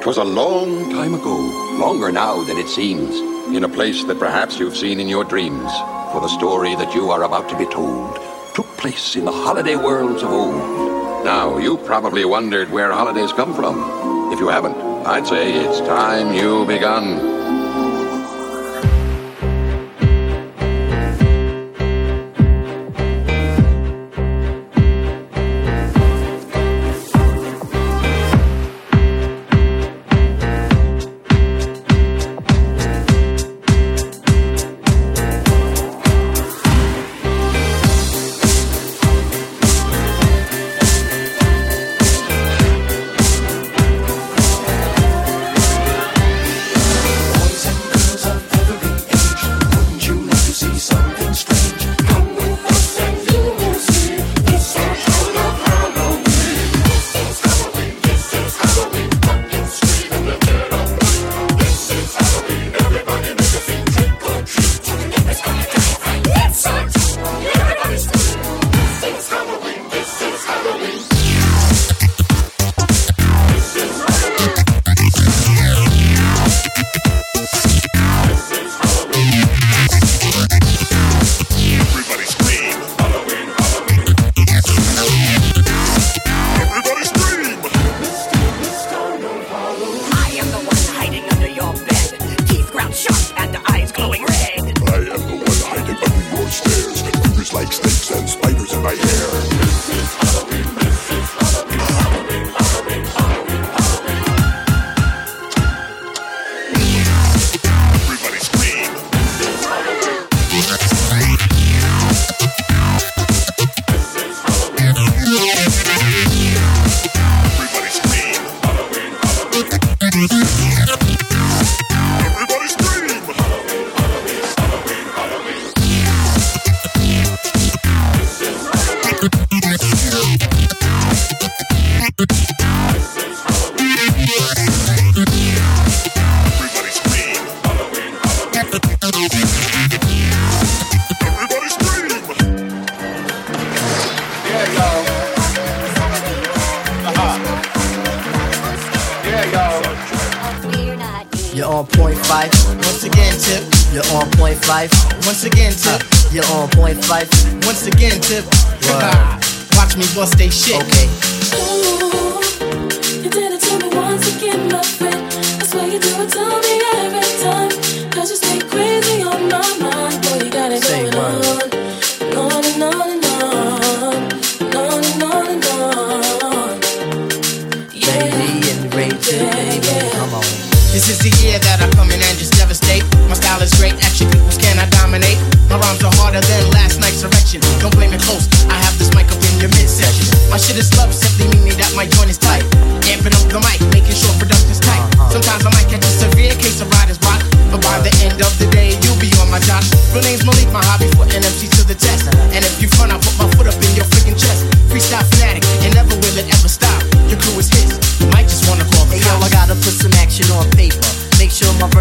'Twas a long time ago, longer now than it seems, in a place that perhaps you've seen in your dreams. For the story that you are about to be told took place in the holiday worlds of old. Now, you probably wondered where holidays come from. If you haven't, I'd say it's time you begun.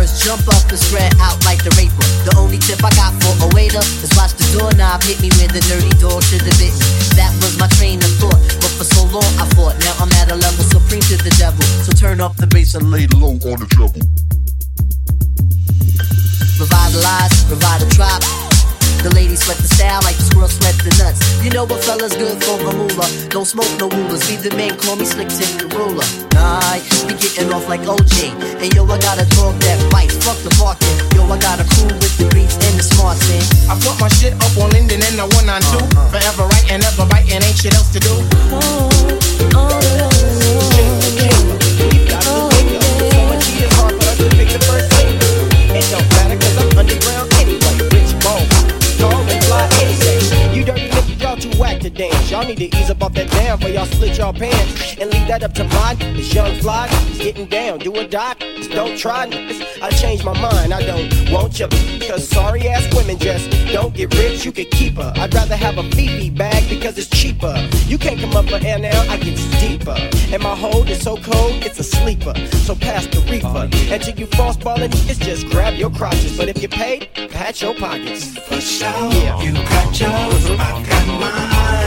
rappers jump up and spread out like the raper. The only tip I got for a waiter is watch the doorknob hit me where the dirty dog should have bitten. That was my train of thought, but for so long I fought. Now I'm at a level supreme to the devil. So turn up the bass and lay low on the treble. Revitalize, revive a tribe. The ladies sweat the style like the squirrels sweat the nuts. You know what fella's good for the moolah. Don't smoke no rulers. Be the man, call me slick tip the ruler. I be getting off like OJ. And yo, I got a dog that bites. Fuck the market. Yo, I got a crew with the beats and the smart thing. I put my shit up on Linden and the 192. Uh, uh. Forever writing, ever biting, ain't shit else to do. Oh, oh, oh. to dance. Y'all need to ease up off that damn, for y'all split y'all pants and leave that up to mine. This young fly is getting down, do a doc. Just don't try. This. I changed my mind. I don't want you because sorry ass women just don't get rich. You could keep her. I'd rather have a Fifi bag because it's cheaper. You can't come up for air now. I get deeper, and my hold is so cold it's a sleeper. So pass the reefer until you frostballing. It's just grab your crotches, but if you paid, patch your pockets. For sure, yeah. you got yours, I got mine.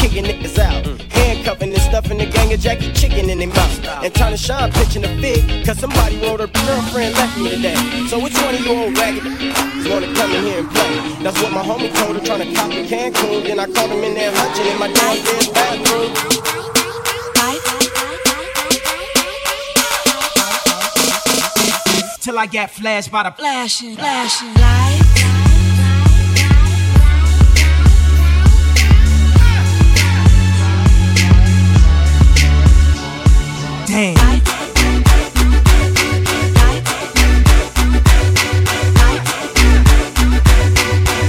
Kicking niggas out, handcuffing and stuffing the gang of Jackie Chicken in their mouth. And trying to shine pitching a fit, cause somebody wrote her girlfriend left me today. So which one of you old ragged is gonna come in here and play? That's what my homie told her, trying to copy Cancun. Then I caught him in there hunching in my downstairs bathroom. till I get flashed by the flashing, flashing light. Damn.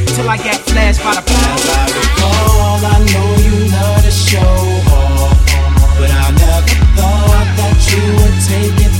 Till I get flashed by the As I recall, I know you love to show off, but I never thought that you would take it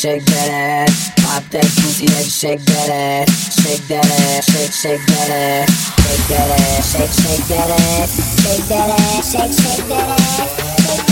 shake that ass. Pop that pussy and shake that ass. Shake that ass, shake, shake that ass. Shake that ass, shake, shake that ass. Shake that ass. Shake, shake that ass.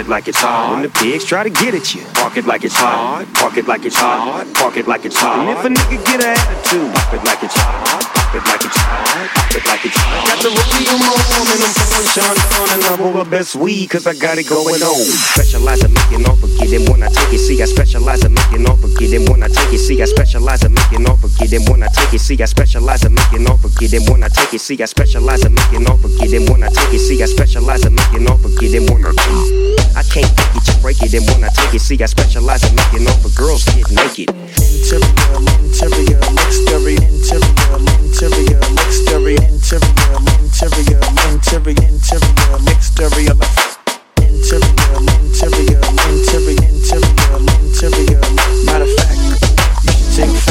It like it's hot. When the pigs try to get at you, park it like it's hot. Park it like it's hot. Park it like it's hot. And if a nigga get an attitude, pop it like it's hot. Pop it like it's hot. Pop it like it's hot. Got the rollie on my arm and I'm pouring Sean Don and I'm over best weed cause I got it going on. Specialize in making off forget them when I take it. See, I specialize in making off forget them when I take it. See, I specialize in making off forget them when I take it. See, I specialize in making off forget them when I take it. See, I specialize in making off forget them when I take it. See, I specialize in making off forget them when I take it. I can't take it, just break it. And when I take it, see, I specialize in making off for girls get naked. Interior, interior, exterior, interior, interior, exterior, interior, interior, interior, interior, exterior, interior, interior, interior, interior, interior.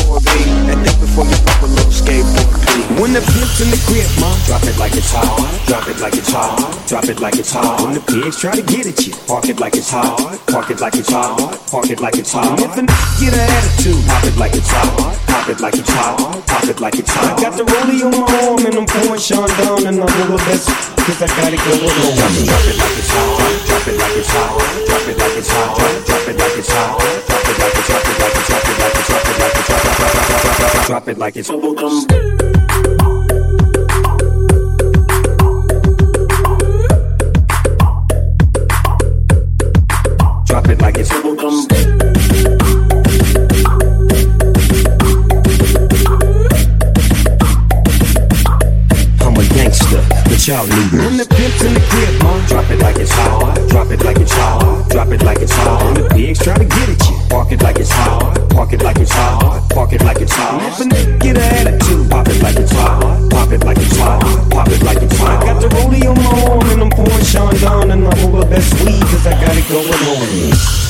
4B and think before you little skateboard. When the pimp's in the crib, ma, drop it like it's hot. Drop it like it's hot. Drop it like it's hot. When the pigs try to get at you, park it like it's hot. Park it like it's hot. Park it like it's hot. If get an attitude, pop it like it's hot. Pop it like it's hot. Pop it like it's hot. I got the rollie on my arm and I'm pouring Sean down and I'm best cause I got it going on. It, drop it like it's hot. Drop it like it's hot. Drop it like it's hot. Drop it like it's hot. Drop it like it's drop it like it's drop it like it's drop it like it's drop it like it's drop it like it's drop it like it's bubblegum. Drop it like it's bubblegum. I'm a gangster, the child leader. When the pimp's in the crib, it's hot. Drop it like it's hot. Drop it like it's hot. When the pigs try to get at you, park it like it's hot. Park it like it's hot. Park it like it's hot. And if a get an attitude, pop it like it's hot. Pop it like it's hot. Pop it like it's hot. I got the rollie on my arm and I'm pouring Sean down and I'm over best weed cause I got it going on.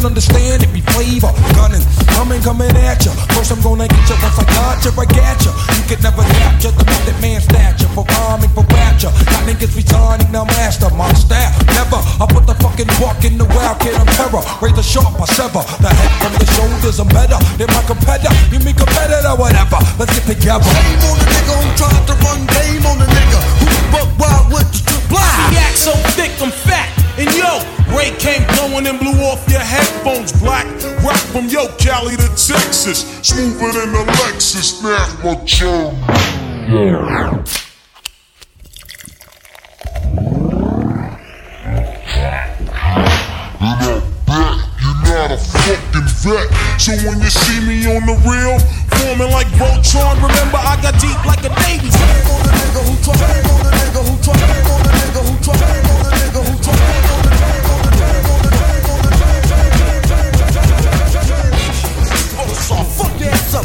My clan understand it be flavor. Gunning, coming, coming at ya. First, I'm gonna get ya once I got ya, I got ya. You can never capture the method man stature for rhyming, for rapture. Got niggas resigning, now master my style. Never, I put the fucking walk in the wild kid of terror. Razor sharp, I sever. The head from the shoulders, I'm better than my competitor. You mean competitor, whatever. Let's get together. Game on the nigga who tried to run game on the nigga who buck wild with the strip blind. The act so thick, I'm fat. And yo, Ray came blowing and blew off your headphones black. Rock from Yo Cali to Texas. Smoother than the Lexus. Snap my chum. You're not a fucking vet. So when you see me on the real, forming like Voltron, remember I got deep like a Navy. Shame on the nigga who try, shame on the nigga who try, shame on the nigga who try, Fuck your ass up.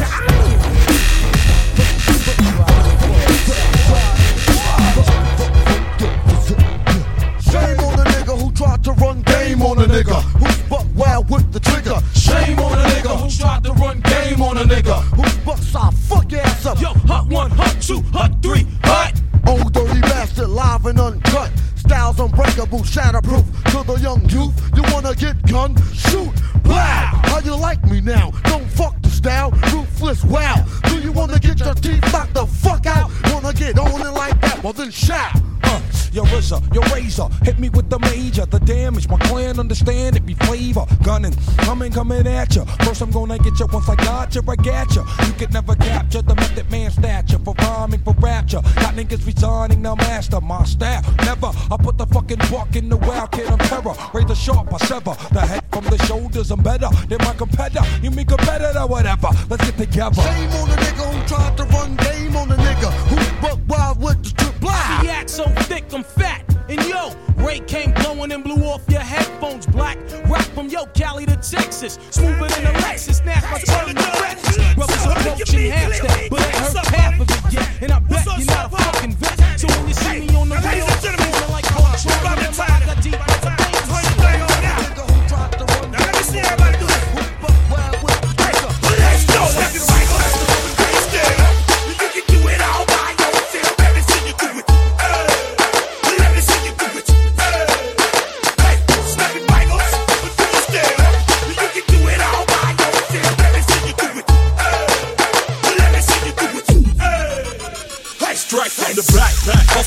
Shame on the nigga who tried to run game on a nigga who's buck wild with the trigger. Shame on a nigga who tried to run game on a nigga who's buck side. Fuck your ass up. Yo, one, two, hut three, hut. Old dirty bastard, live and uncut. Styles unbreakable, shatterproof. To the young youth, you wanna get gun? Shoot, wow. How you like me now? Don't fuck the style, ruthless. Wow. Do you wanna get your teeth knocked the fuck out? Wanna get on it like that? Well then shout. Uh, your RZA, your razor, hit me with the major. The damage, my clan understand it be flavor. Gunning, coming, coming at ya. First, I'm gonna get ya once I got ya, I got ya. You could never capture the method man stature for rhyming, for rapture. Got niggas resigning, now master my style. Never, I put the fucking buck in the wild kid, I'm terror. Razor sharp, I sever the head from the shoulders. I'm better than my competitor. You mean competitor, whatever. Let's get together. Shame on the nigga who tried to run game on the nigga who's buck why with the trip blind. The act so thick, I'm fat. And yo, Ray came blowing and blew off your headphones black. Rock from yo, Cali to Texas. Smoother than a Lexus. Snap my tongue to breakfast. Brothers approaching half step, but I heard half of it yet. And I bet you're not a fucking vet. So when you see me on the real, feeling like Voltron, remember I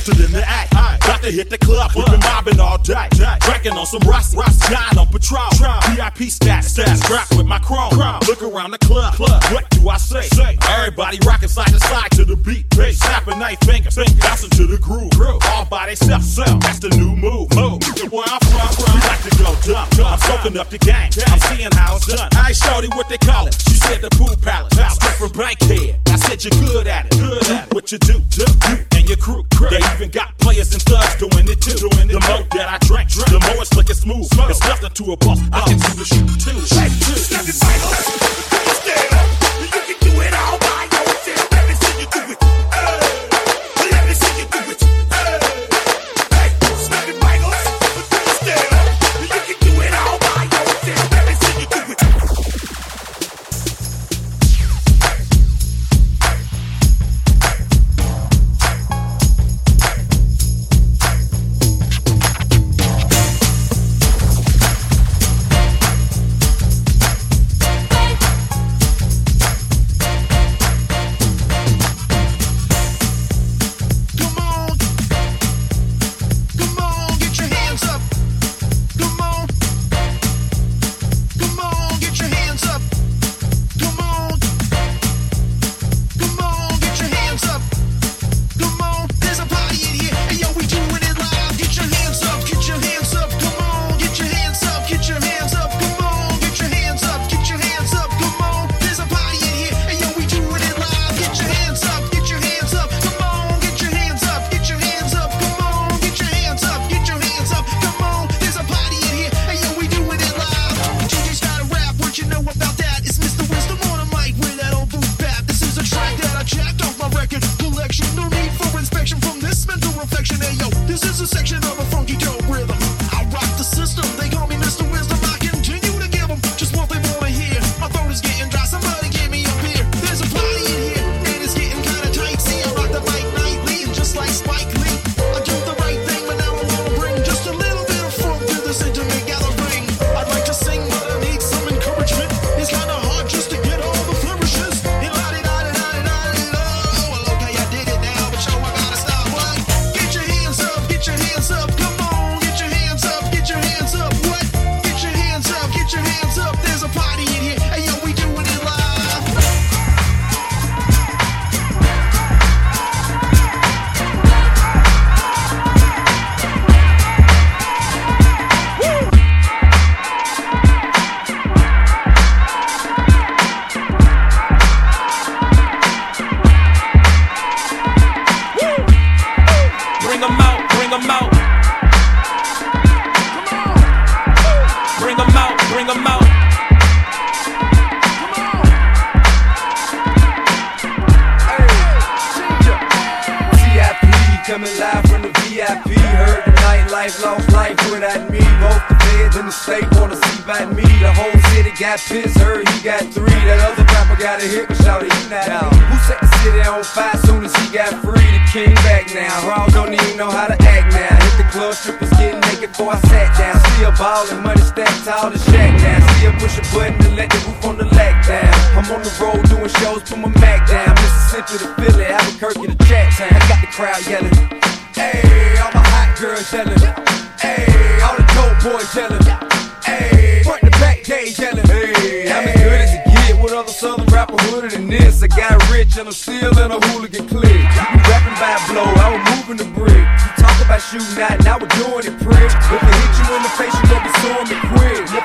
posted in the act. To hit the club, we've been mobbing all day. Drinking on some Rossi, John on patrol. VIP stats, stats, scrap with my chrome. Look around the club, what do I say? Everybody rocking side to side to the beat. Bass, snapping night fingers, bouncing to the groove. All by themselves, that's the new move. Move. Where I'm from, we like to go dumb. I'm soaking up the game, I'm seeing how it's done. I shorty what they call it. She said the pool palace, different bankhead. I said you're good at it, good at it. What you do, do, you and your crew. They even got players and thugs doing it too. The more that I drink, the more it's looking smooth. It's nothing to a boss. I can do the shoot too. Snap it,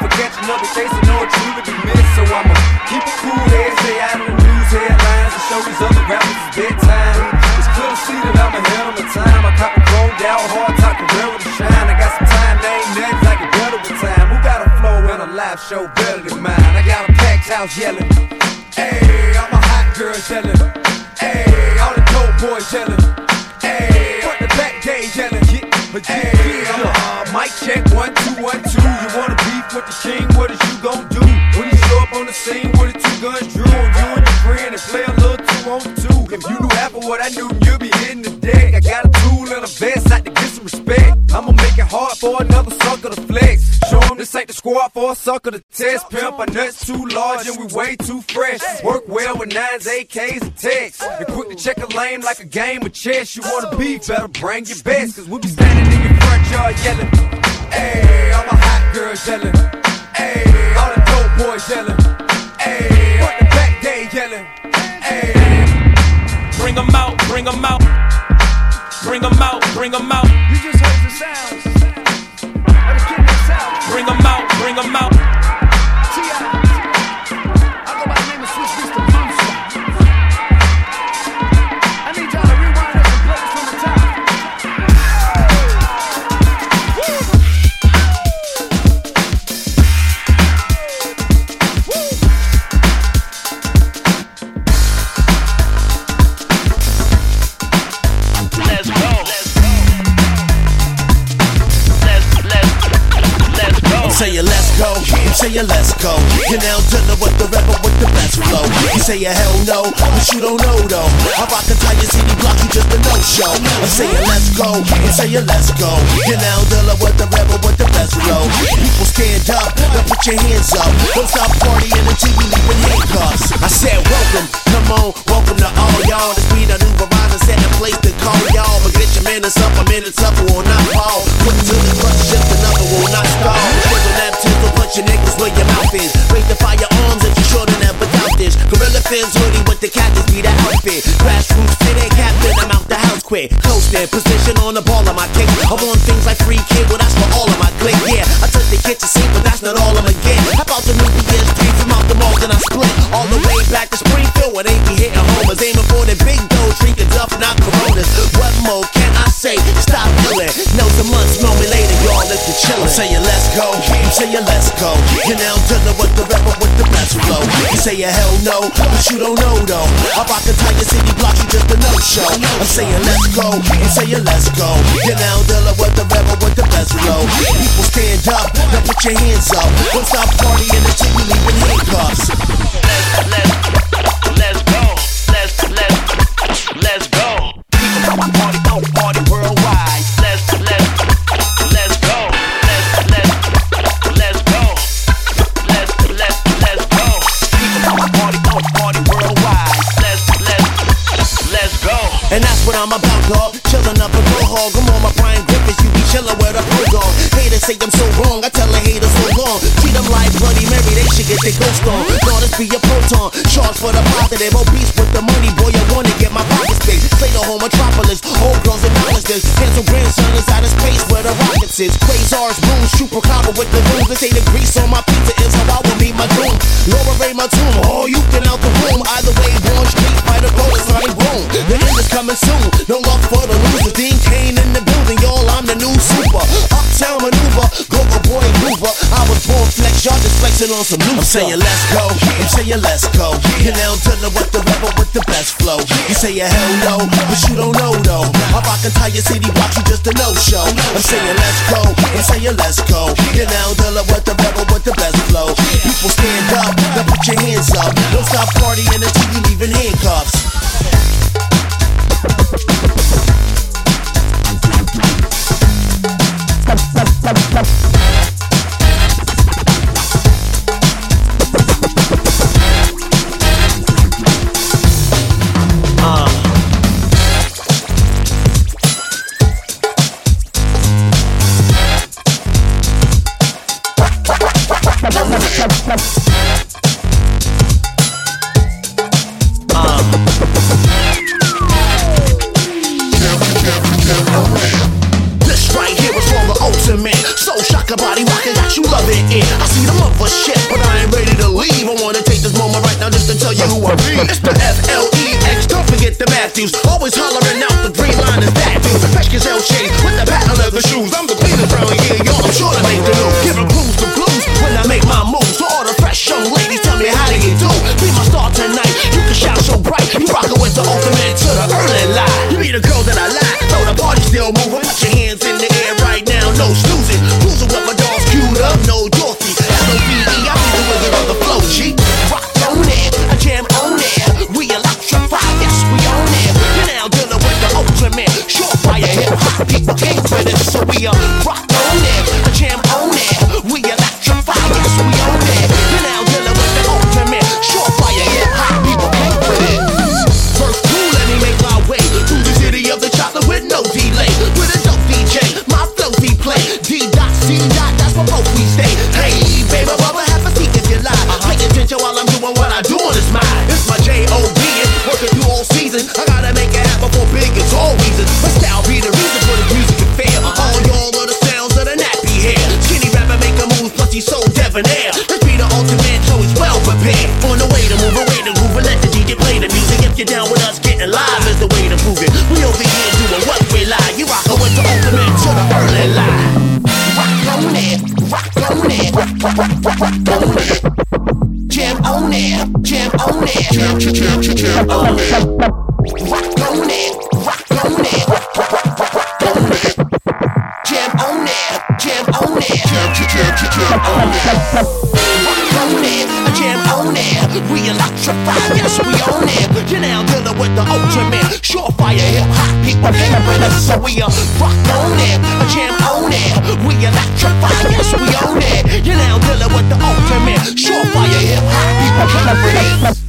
I catch another case, I know be missed. So I'ma keep it cool, head, stay out of the news headlines, and show these other rappers it's bedtime. It's clear to see that I'm ahead time. I cop a grown down hard a shine. I got some time, they ain't nothing like better with time. Who got a flow and a live show better than mine? I got a packed house yelling. All my hot girls yelling. Hey, all the dope boys yelling. Hey, front the back, they yelling. Hey, I'm a, uh, mic check one hard for another sucker to flex. Show 'em this ain't the squad for a sucker to test. Pimp, our nuts too large and we way too fresh. Work well with nines, AKs, and techs. And quick to check a lane like a game of chess. You wanna be better bring your best. Cause we be standing in your front yard yelling. Hey, all my hot girls yelling. Hey, all the dope boys yelling. Hey, front to back, they yelling. Hey. Bring them out, bring them out. Bring them out, bring them out. You just heard the sounds Bring them out, bring them out. Saying let's go. You're now dealing with the rapper with the best flow. You say a hell no, but you don't know though. I rock entire city block, you just a no show. I'm saying let's go, I'm saying let's go. You're now dealing with the rapper with the best flow. People stand up, now put your hands up. Don't stop partying until you leave in handcuffs. I said welcome, come on, welcome to all y'all. This beat a new Verizon set a place to call y'all. But get your minutes up, a minute's up, will not fall. Put to the clutch, just another will not stall. Wiggle that your niggas where your mouth is. Raise the fire firearms if you to never doubt this. Gorilla Fins hoodie with the cactus be the outfit. Grassroots city captain, I'm out the house quick. Coasting, position on the ball of my kick. I'm on things like free kid, well that's for all of my clique. Yeah, I took the kitchen sink, but that's not all I'ma get. How about the new PS3 from out the mall, then I split all the way back to Springfield when ain't be hitting homers, aiming for the big dough, drinking duff, not Coronas. What more can I say? Stop feeling. Know the months, know Let the chillin'. I'm saying let's go. I'm saying let's go. You're now dealing with the rapper with the best flow. You say a hell no, but you don't know though. I rock entire city block, you just a no show. I'm saying let's go. I'm saying let's go. You're now dealing with the rapper with the best flow. People stand up, now put your hands up. Don't stop partying until you leave in handcuffs. Let's let's I'm about, dog. Chillin' up a go hog. I'm on my Brian Griffiths. You be chillin' with a bulldog. Haters say I'm so wrong. I tell a hater so long. Treat them like Bloody Mary. They should get their ghost on. This be a proton. Charge for the positive. Obese with the money, boy. I wanna get my pockets big. Play the whole metropolis. Old girls acknowledge this. Handsome grandson is out of space where the rockets is. Quasars, moon, chupacabra with the rules. They say the grease on my pizza is how I will meet my doom. Laura Ray, my tomb. Oh, you can out the room. Either way, born street fighter, roller, sonic boom. The end is coming soon. No love for the losers. Dean Kane in the building, y'all. I'm the new super. Uptown maneuver, go go boy mover. I was born flex, y'all just flex sipping on some new I'm saying let's go, I'm saying let's go. You now tell what the rapper with the best flow. You say a hell no, but you don't know though. I rock entire city blocks, you just a no show. I'm saying let's go, I'm saying let's go. You now tell what the rapper with the best flow. People stand up, now put your hands up. Don't stop partying until you leaving handcuffs. This Shocker body rocking, got you loving it. I see the mother shit, but I ain't ready to leave. I wanna take this moment right now just to tell you who I be. It's the F L E X. Don't forget the Matthews. Always hollering out the green line is that dude. Fresh Gazelle shade with the patent leather shoes. I'm the cleanest around here, y'all. I'm sure to make the news. Giving clues to blues when I make my moves. So all the fresh young ladies tell me how do you do. Be my star tonight. You can shout so bright. You rockin' with the ultimate to the early light. You be the girl that I like. Though the party still moving. Put your hands People came with it. So we uh, rock you're down with us, getting live is the way to prove it. We over here doing what we lie. You rockin' with the ultimate to the early line. Rock on it, rock on it, rock, rock, rock, rock on it. Jam on it, jam on it, jam, jam, jam, jam, on it. So we uh, rock on it, a jam on it. We electrify, yes we own it. You're now dealing with the ultimate surefire hip hop. People came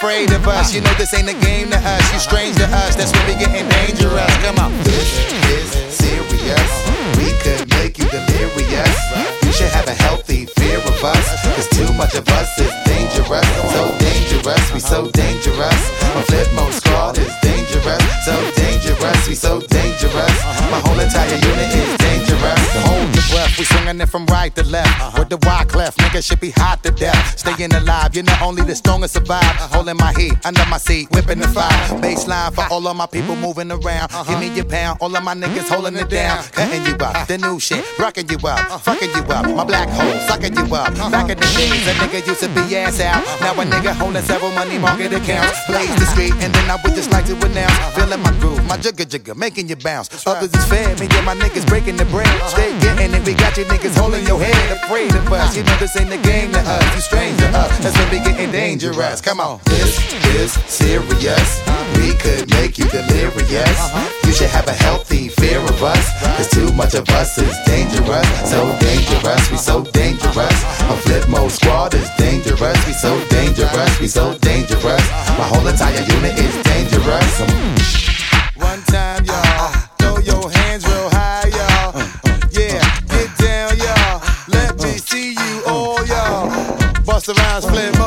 Afraid of us, you know this ain't a Alive, you're not only the strongest survive. Holding my heat under my seat, whipping the fire. Baseline for all of my people moving around. Give me your pound, all of my niggas holding it down. Cutting you up, the new shit, rocking you up, fucking you up. My black hole, sucking you up. Back in the days, a nigga used to be ass out. Now a nigga holding several money market accounts. Blaze the street, and then I would just like to announce. Feeling my groove, my jugga jugga, making you bounce. Others is fed, me and my niggas breaking the bread. Stay getting it, we got you niggas holding your head. Afraid of us, you know this ain't the game to us. You strange to us, that's when we getting dangerous. Come on, this is serious. We could make you delirious. Uh-huh. You should have a healthy fear of us. Cause too much of us is dangerous. So dangerous, we so dangerous. A Flipmode Squad is dangerous. We so dangerous, we so dangerous. My whole entire unit is dangerous. One time, y'all. Flip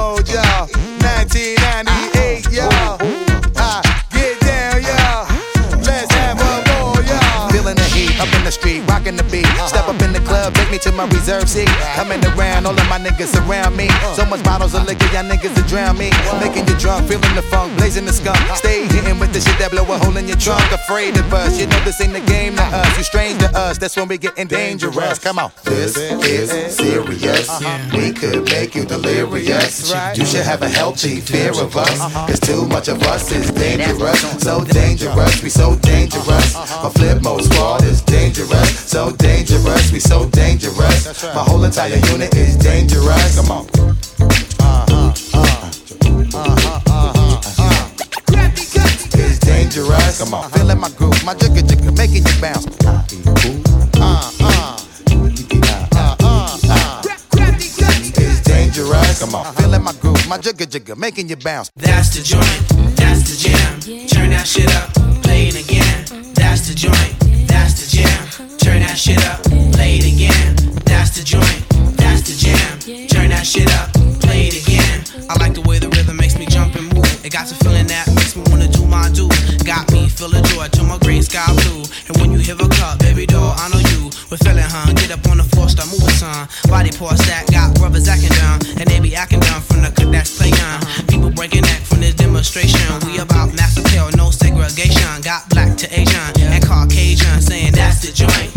me to my reserve seat. Coming around, all of my niggas around me. So much bottles of liquor, y'all niggas to drown me. Making you drunk, feeling the funk, blazing the skunk. Stay hitting with the shit that blow a hole in your trunk. Afraid of us, you know this ain't the game to us. You strange to us, that's when we getting dangerous. Come on. This is serious. We could make you delirious. You should have a healthy fear of us. Cause too much of us is dangerous. So dangerous, we so dangerous. My Flipmode Squad is dangerous. So dangerous, we so dangerous. My whole entire unit is dangerous. Come on. It's dangerous. Come on. Feeling my groove, my jigga jigga, making you bounce. Uh, uh. It's dangerous. Come on. Feeling my groove, my jigga jigga, making you bounce. That's the joint, that's the jam. Turn that shit up, play it again. That's the joint, that's the jam. That shit up, play it again. That's the joint, that's the jam. Turn that shit up, play it again. I like the way the rhythm makes me jump and move. It got a feeling that makes me wanna do my do. Got me feeling joy to my green sky blue. And when you hear a cup, baby doll, I know you. We're feeling, huh? Get up on the floor, start moving, son. Body parts that got brothers acting down. And they be acting down from the cut that's play young. People breaking neck from this demonstration. We about mass appeal, no segregation. Got black to Asian and Caucasian saying that's the joint,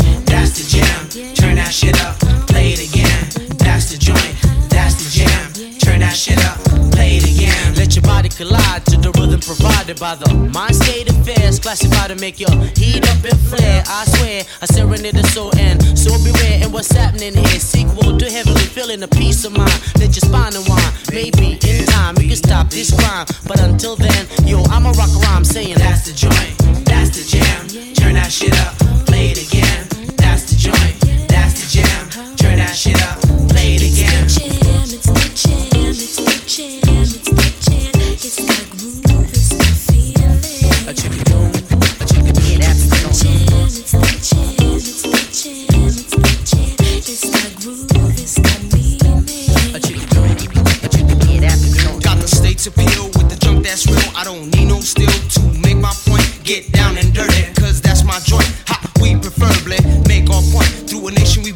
that shit up, play it again. That's the joint, that's the jam. Turn that shit up, play it again. Let your body collide to the rhythm provided by the mind state affairs. Classified to make your heat up and flare. I swear, I serenade the soul and so beware. And what's happening here? Sequel to heavenly feeling a peace of mind. Let your spine unwind. Maybe in time we can stop this crime. But until then, yo, I'ma rock a rhyme saying That's the joint, that's the jam. Turn that shit up, jam. Turn that shit up, play it again. A chicken boom, a chicken boom, that's the A chicken a chicken boom, that's the Got the with the junk that's real. I don't need no steel to make my point. Get down and dirty, cause that's my joint. Ha, we preferably make our point through a nation we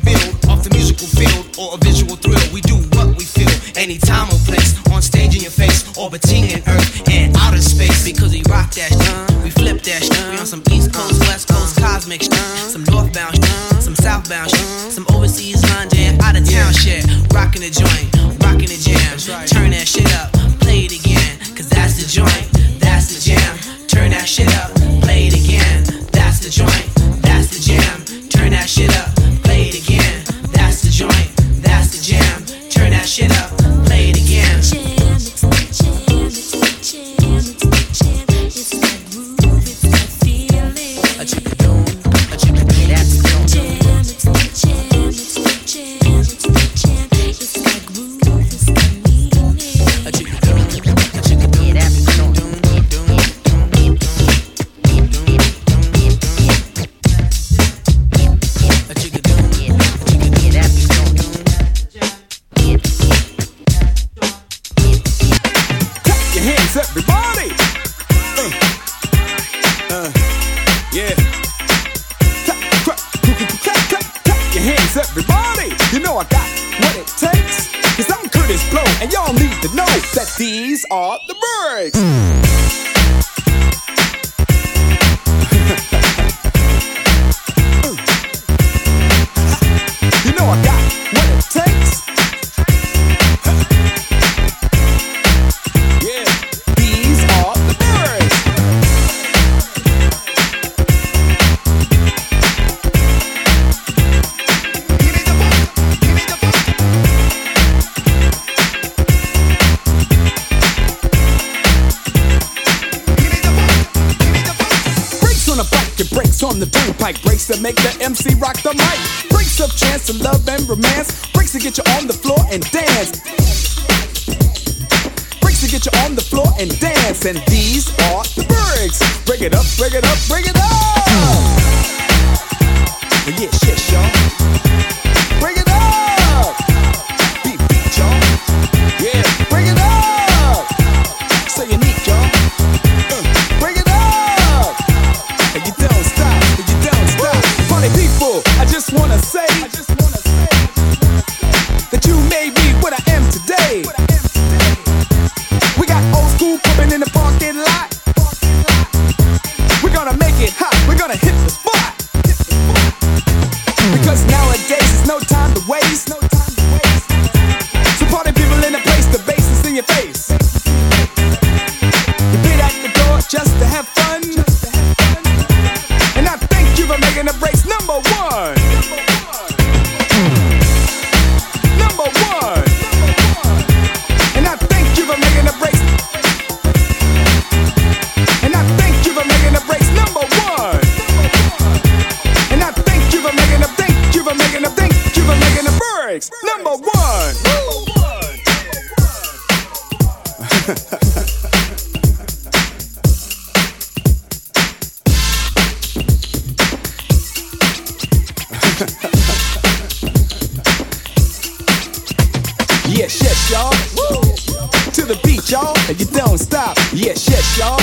Yes, yes, y'all. To the beat, y'all, and you don't stop. Yes, yes, y'all.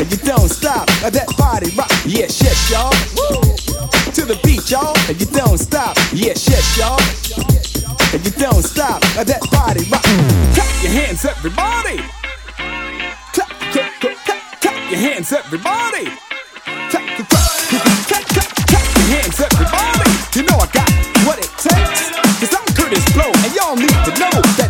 And you don't stop. Now that body rock. Yes, yes, y'all. To the beat, y'all, and you don't stop. Yes, yes, y'all. And you don't stop. Now that body rock. Clap your hands, everybody. Clap, clap, clap, clap, clap your hands, everybody. No.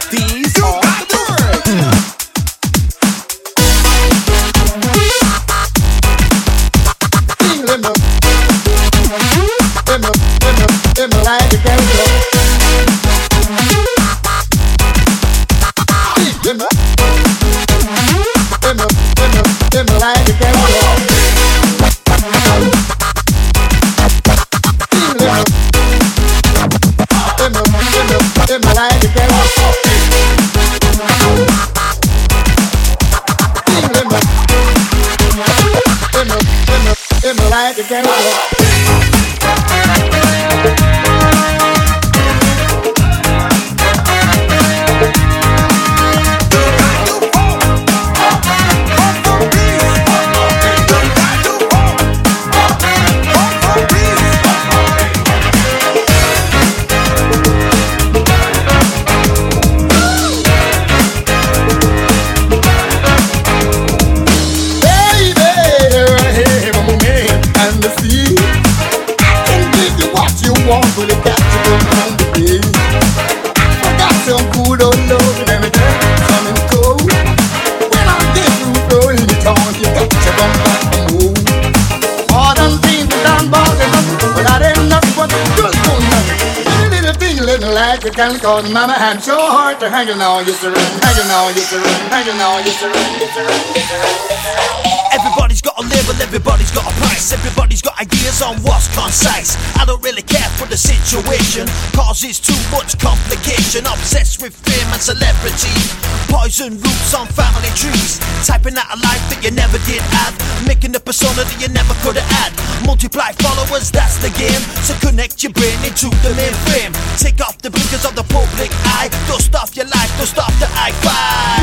the ground. A calico, mama, I'm so hard to hanging on, you surrender, hanging on, you surrender, hanging on, you surrender, you surrender, you surrender. Everybody's got a label, everybody's got a price, everybody's ideas on what's concise. I don't really care for the situation, causes too much complication. Obsessed with fame and celebrity, poison roots on family trees. Typing out a life that you never did have, making a persona that you never could have had. Multiply followers, that's the game. So connect your brain into the mainframe. Take off the blinkers of the public eye, dust off your life, dust off the i5.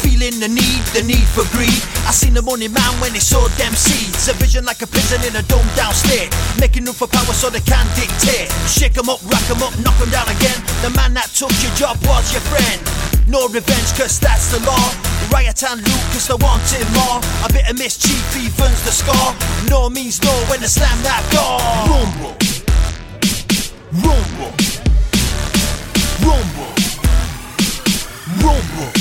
Feeling the need, the need for greed. I seen the money man when he sowed them seeds. A vision like a prison in a dome down state. Making room for power so they can dictate. Shake 'em up, rack 'em up, knock 'em down again. The man that took your job was your friend. No revenge, cause that's the law. Riot and loot, cause they wanted more. A bit of mischief evens the score. No means no when they slam that door. Rumble. Rumble. Rumble. Rumble.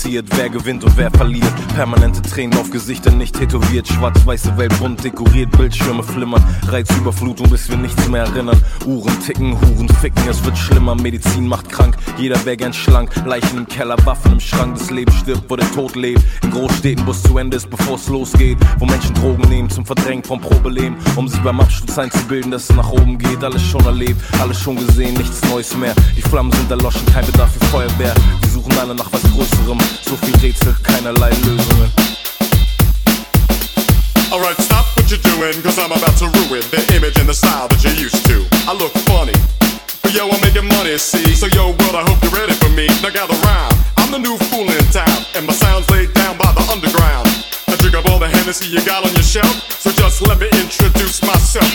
Desinteressiert, wer gewinnt und wer verliert. Permanente Tränen auf Gesichtern nicht tätowiert, schwarz-weiße Welt bunt dekoriert, Bildschirme flimmern, Reizüberflutung, bis wir nichts mehr erinnern. Uhren ticken, Huren ficken, es wird schlimmer, Medizin macht krank, jeder wär gern schlank, Leichen im Keller, Waffen im Schrank, das Leben stirbt, wo der Tod lebt. In Großstädten, wo es zu Ende ist, bevor es losgeht, wo Menschen Drogen nehmen zum Verdrängen vom Probeleben, um sich beim Absturz einzubilden, dass es nach oben geht. Alles schon erlebt, alles schon gesehen, nichts Neues mehr. Die Flammen sind erloschen, kein Bedarf für Feuerwehr. Suchen alle nach was Größerem, so viel Rätsel, keinerlei Lösungen. Alright, stop what you're doing, cause I'm about to ruin the image and the style that you're used to. I look funny, but yo, I'm making money, see? So yo, world, I hope you're ready for me. Now gather round, I'm the new fool in town, and my sound's laid down by the underground. I drink up all the Hennessy you got on your shelf, so just let me introduce myself.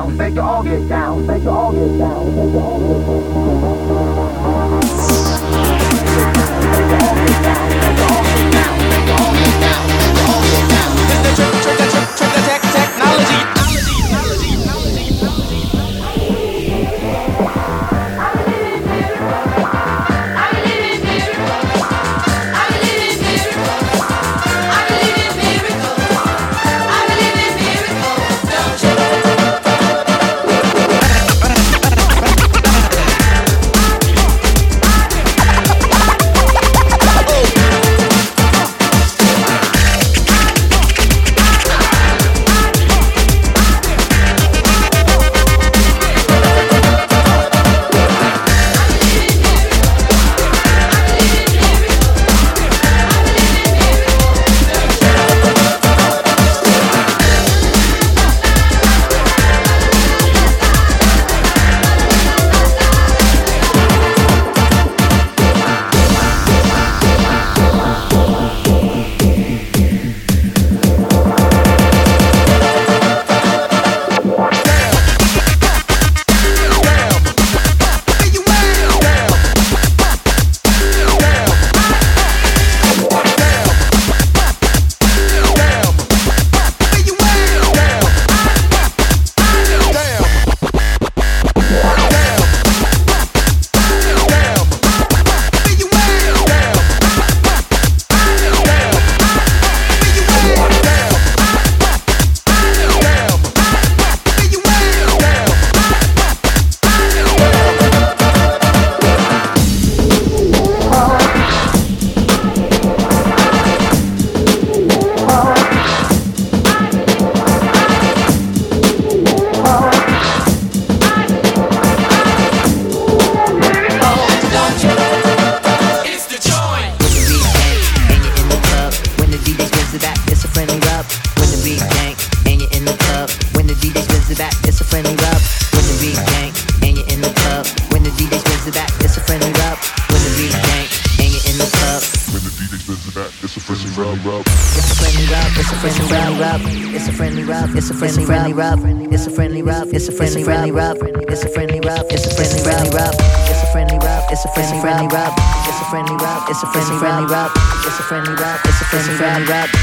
down, make you all get down, make you all get down, make you all get down. friend, rap, rap.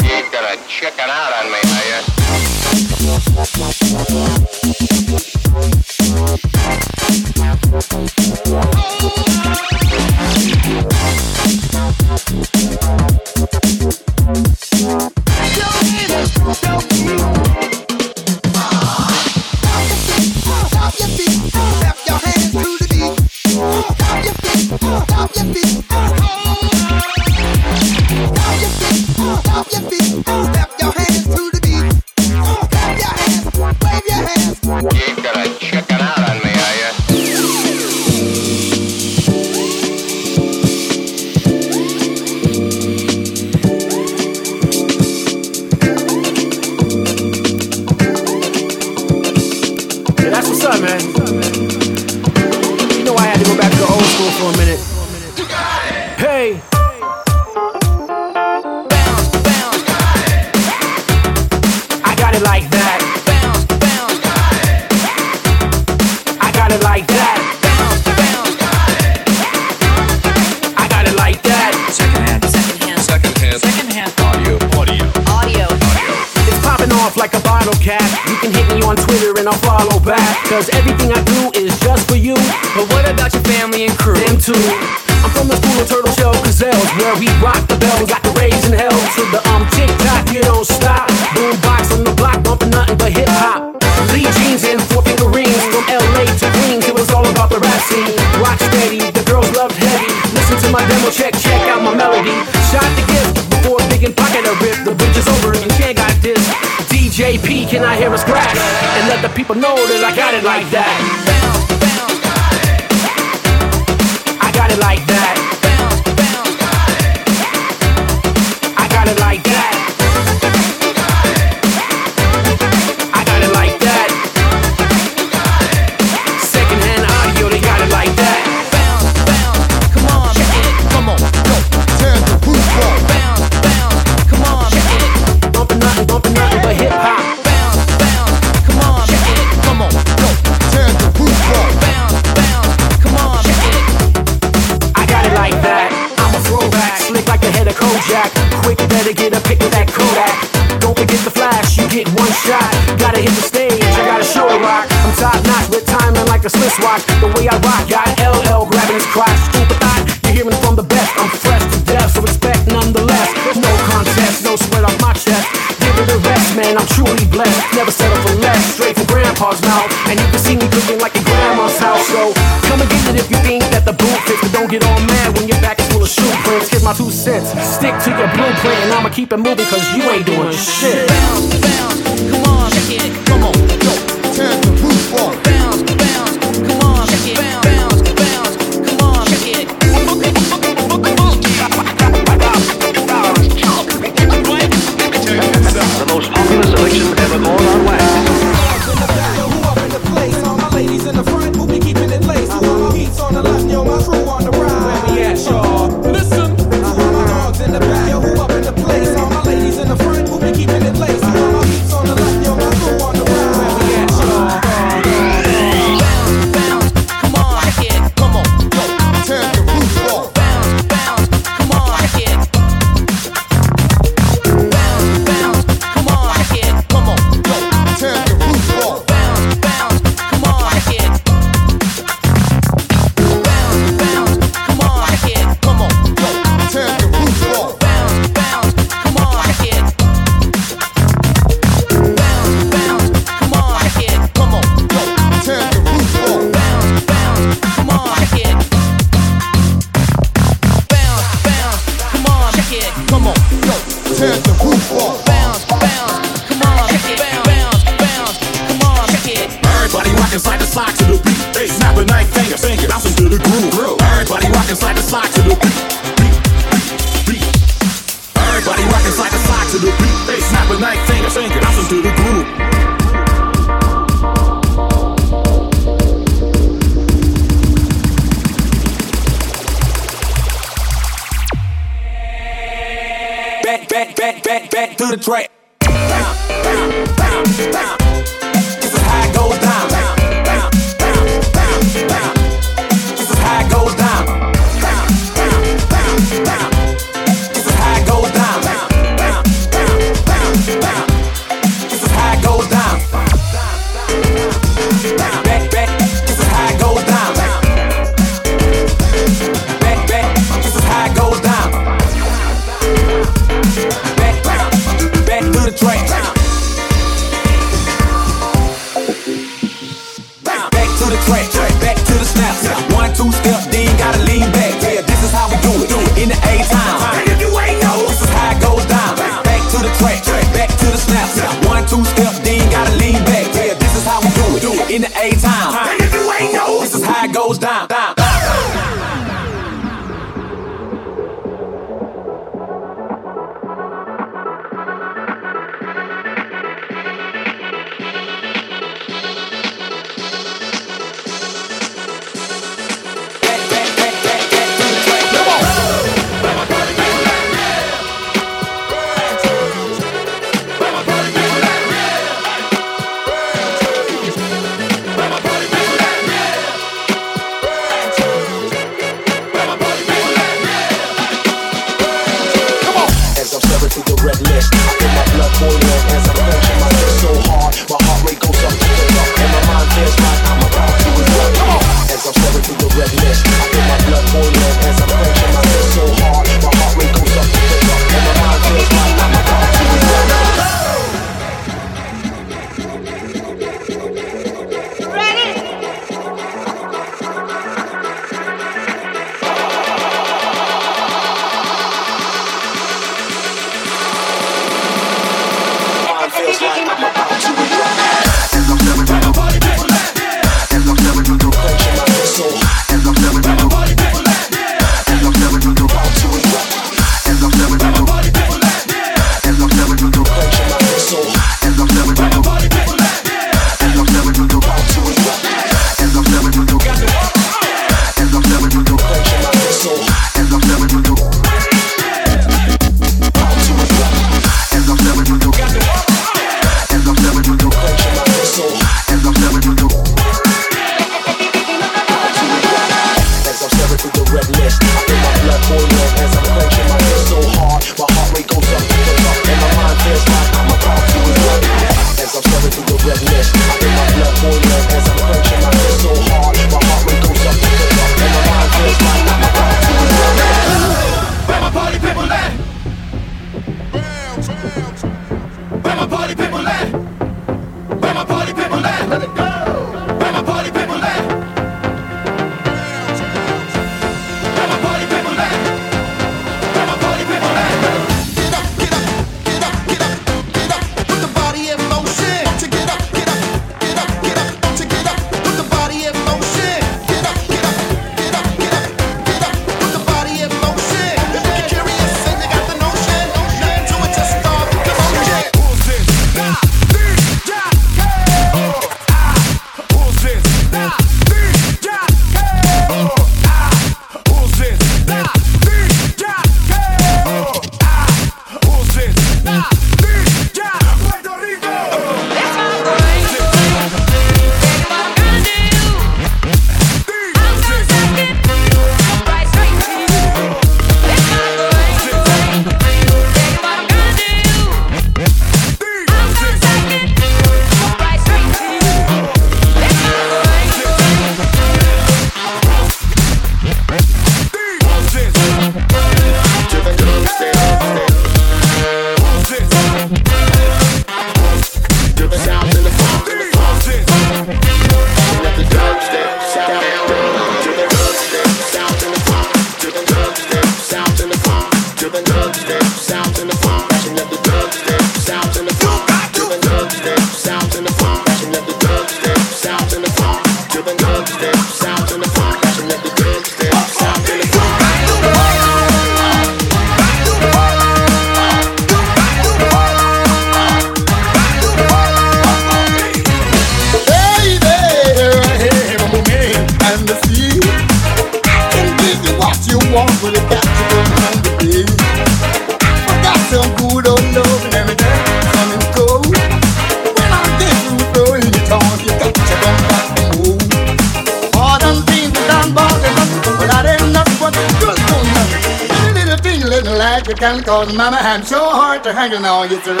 To hang on you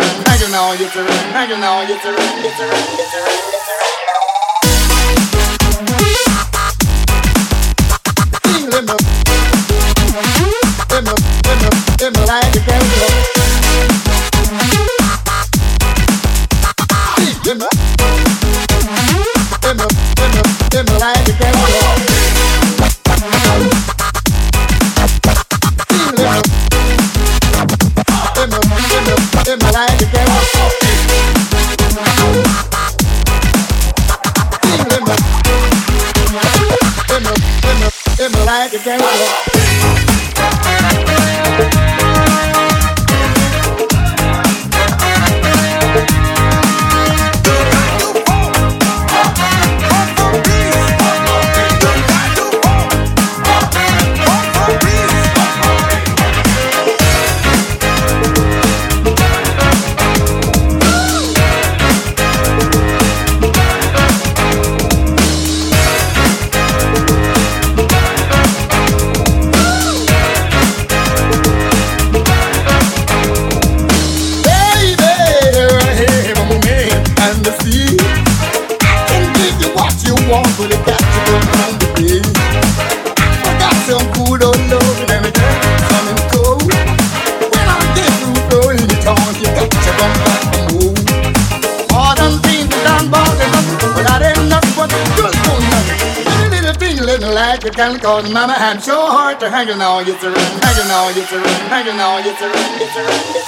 cause mama, I'm so hard to hanging on you to hanging on you to hanging on you to you to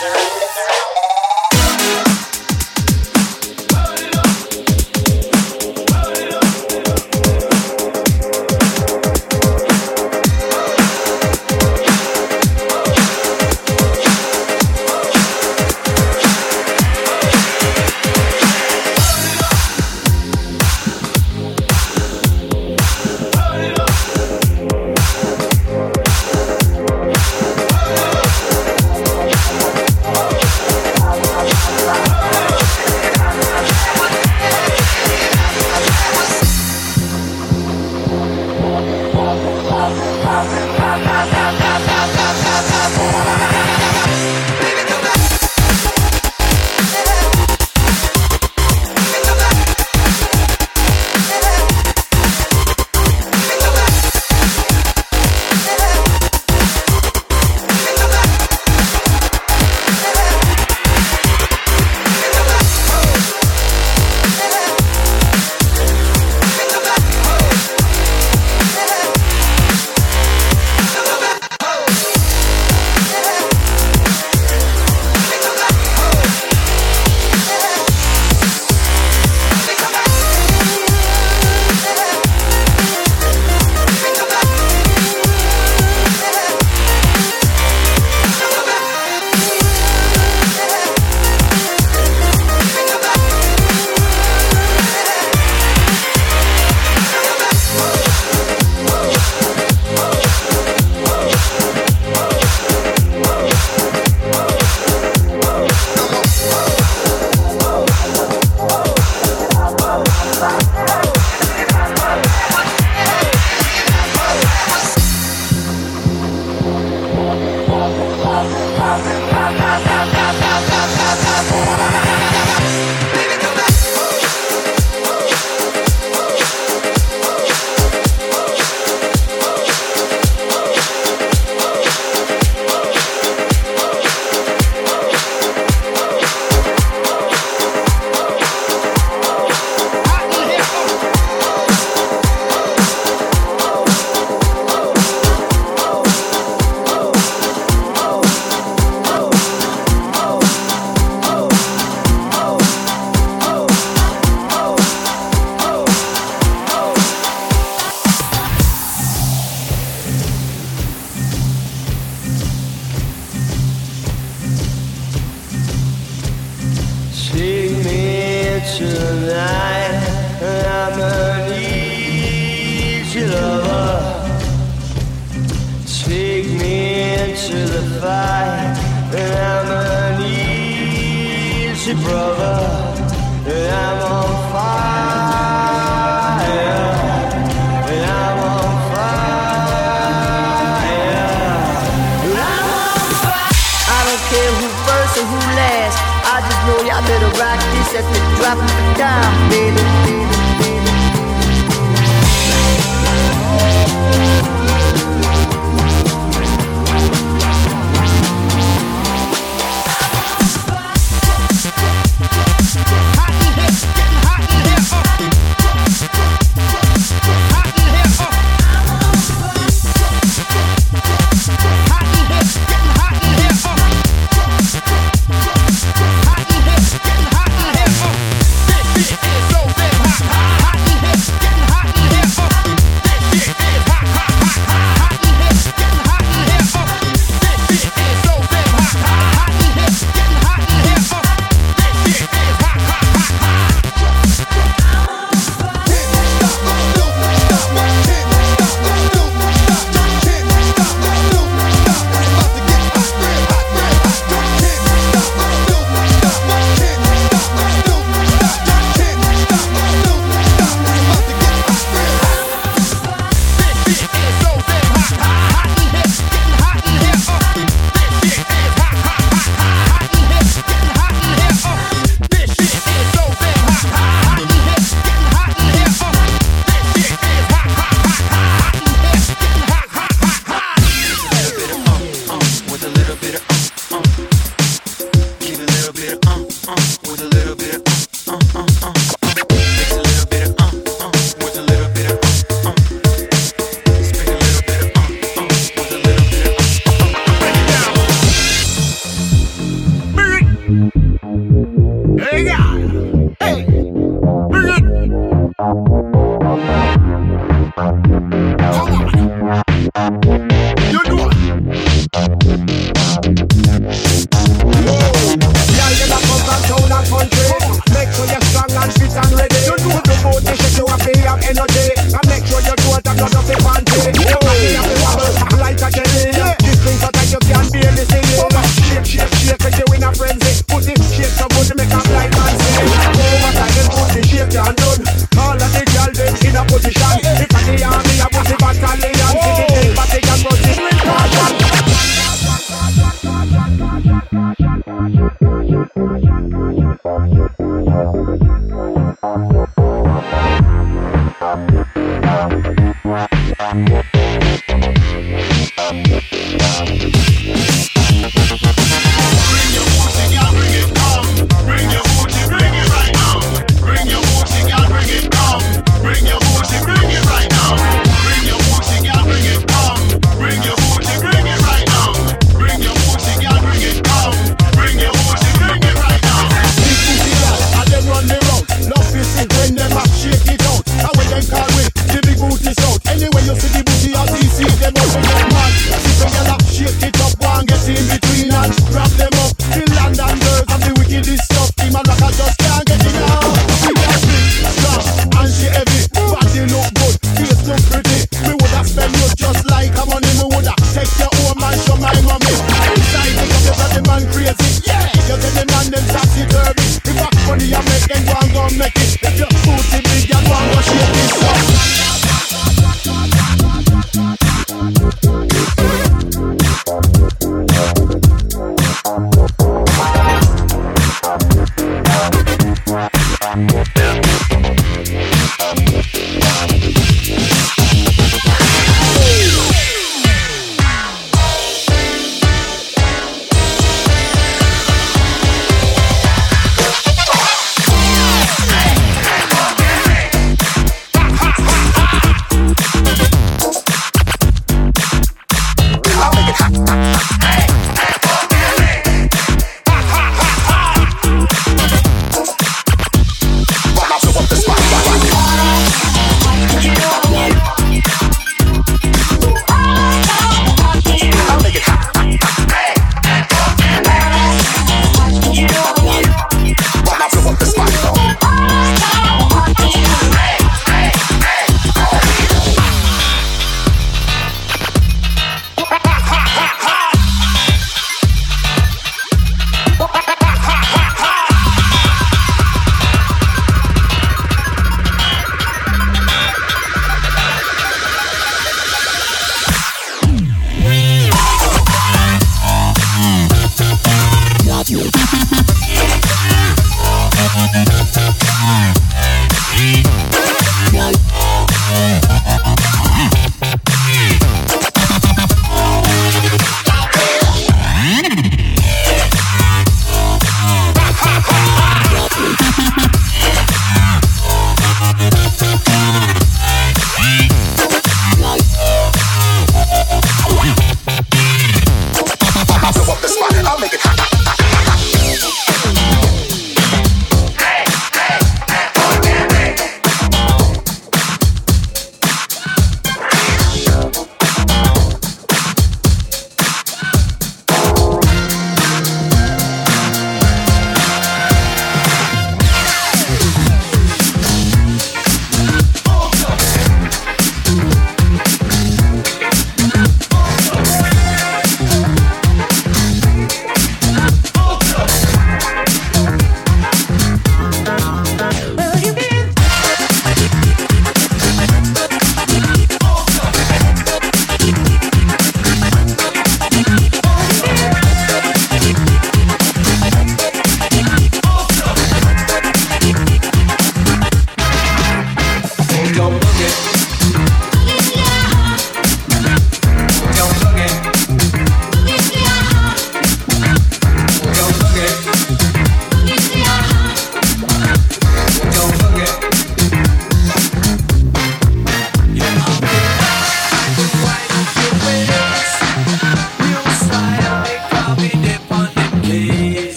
tonight. I'm an easy lover. Take me into the fight. I'm an easy brother. I'm on fire. I'm on fire. I don't care who first or who last. I just know y'all better rock this we drop it down, baby.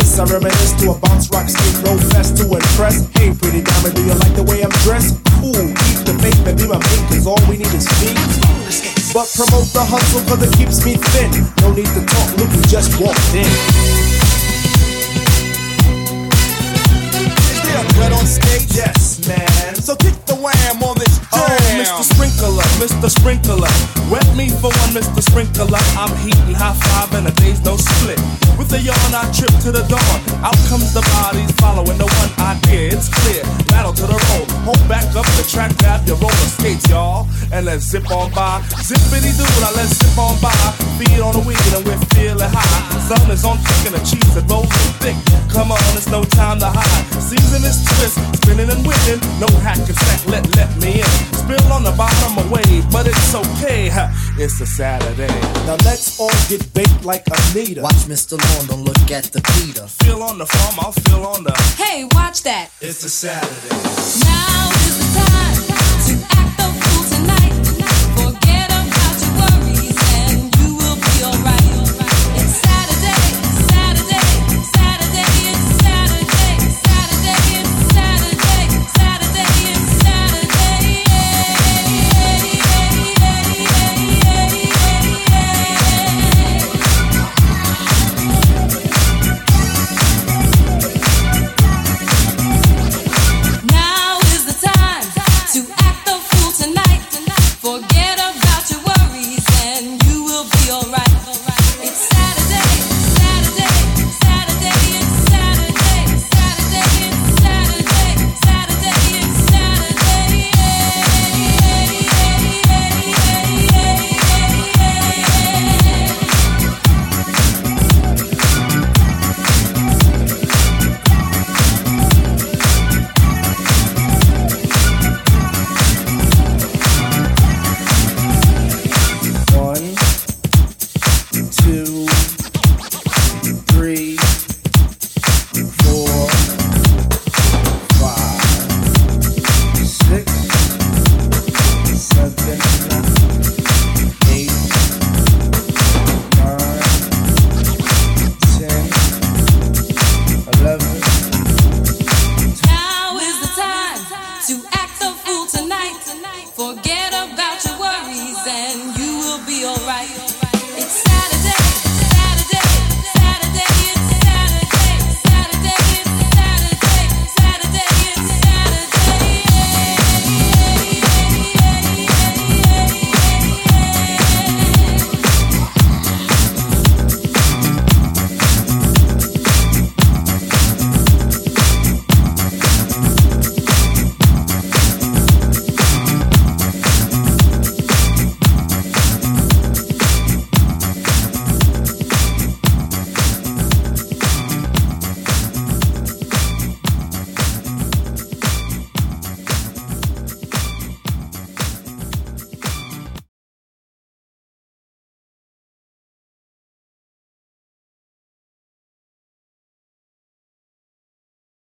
reminisce, I reminisce to a bounce rock skate, no fest to impress. Hey, pretty diamond, do you like the way I'm dressed? Cool, keep the faith and be my mate, cause all we need is feet. But promote the hustle, cause it keeps me thin. No need to talk, look, and just walked in. Is there a threat on stage? Yes man. So kick the wham on this oh, jam. Oh, Mr. Sprinkler, Mr. Sprinkler. Wet me for one, Mr. Sprinkler. I'm heating high five and a day's no split. With a yarn, I trip to the dawn. Out comes the bodies following the one idea. It's clear. Battle to the road. Hold back up the track, grab your roller skates, y'all. And let's zip on by. Zippity doo, I let's zip on by. Feed on the weed and we're feeling high. Sun is on thick and the cheese is rolling thick. Come on, it's no time to hide. Season is twist, spinning and winning. No hack and sack, let let me in. Spill on the bottom away, but it's okay. Ha, It's a Saturday. Now let's all get baked like Anita. Watch Mr. Lawn, don't look at the Peter. Feel on the farm, I'll feel on the. Hey, watch that. It's a Saturday. Now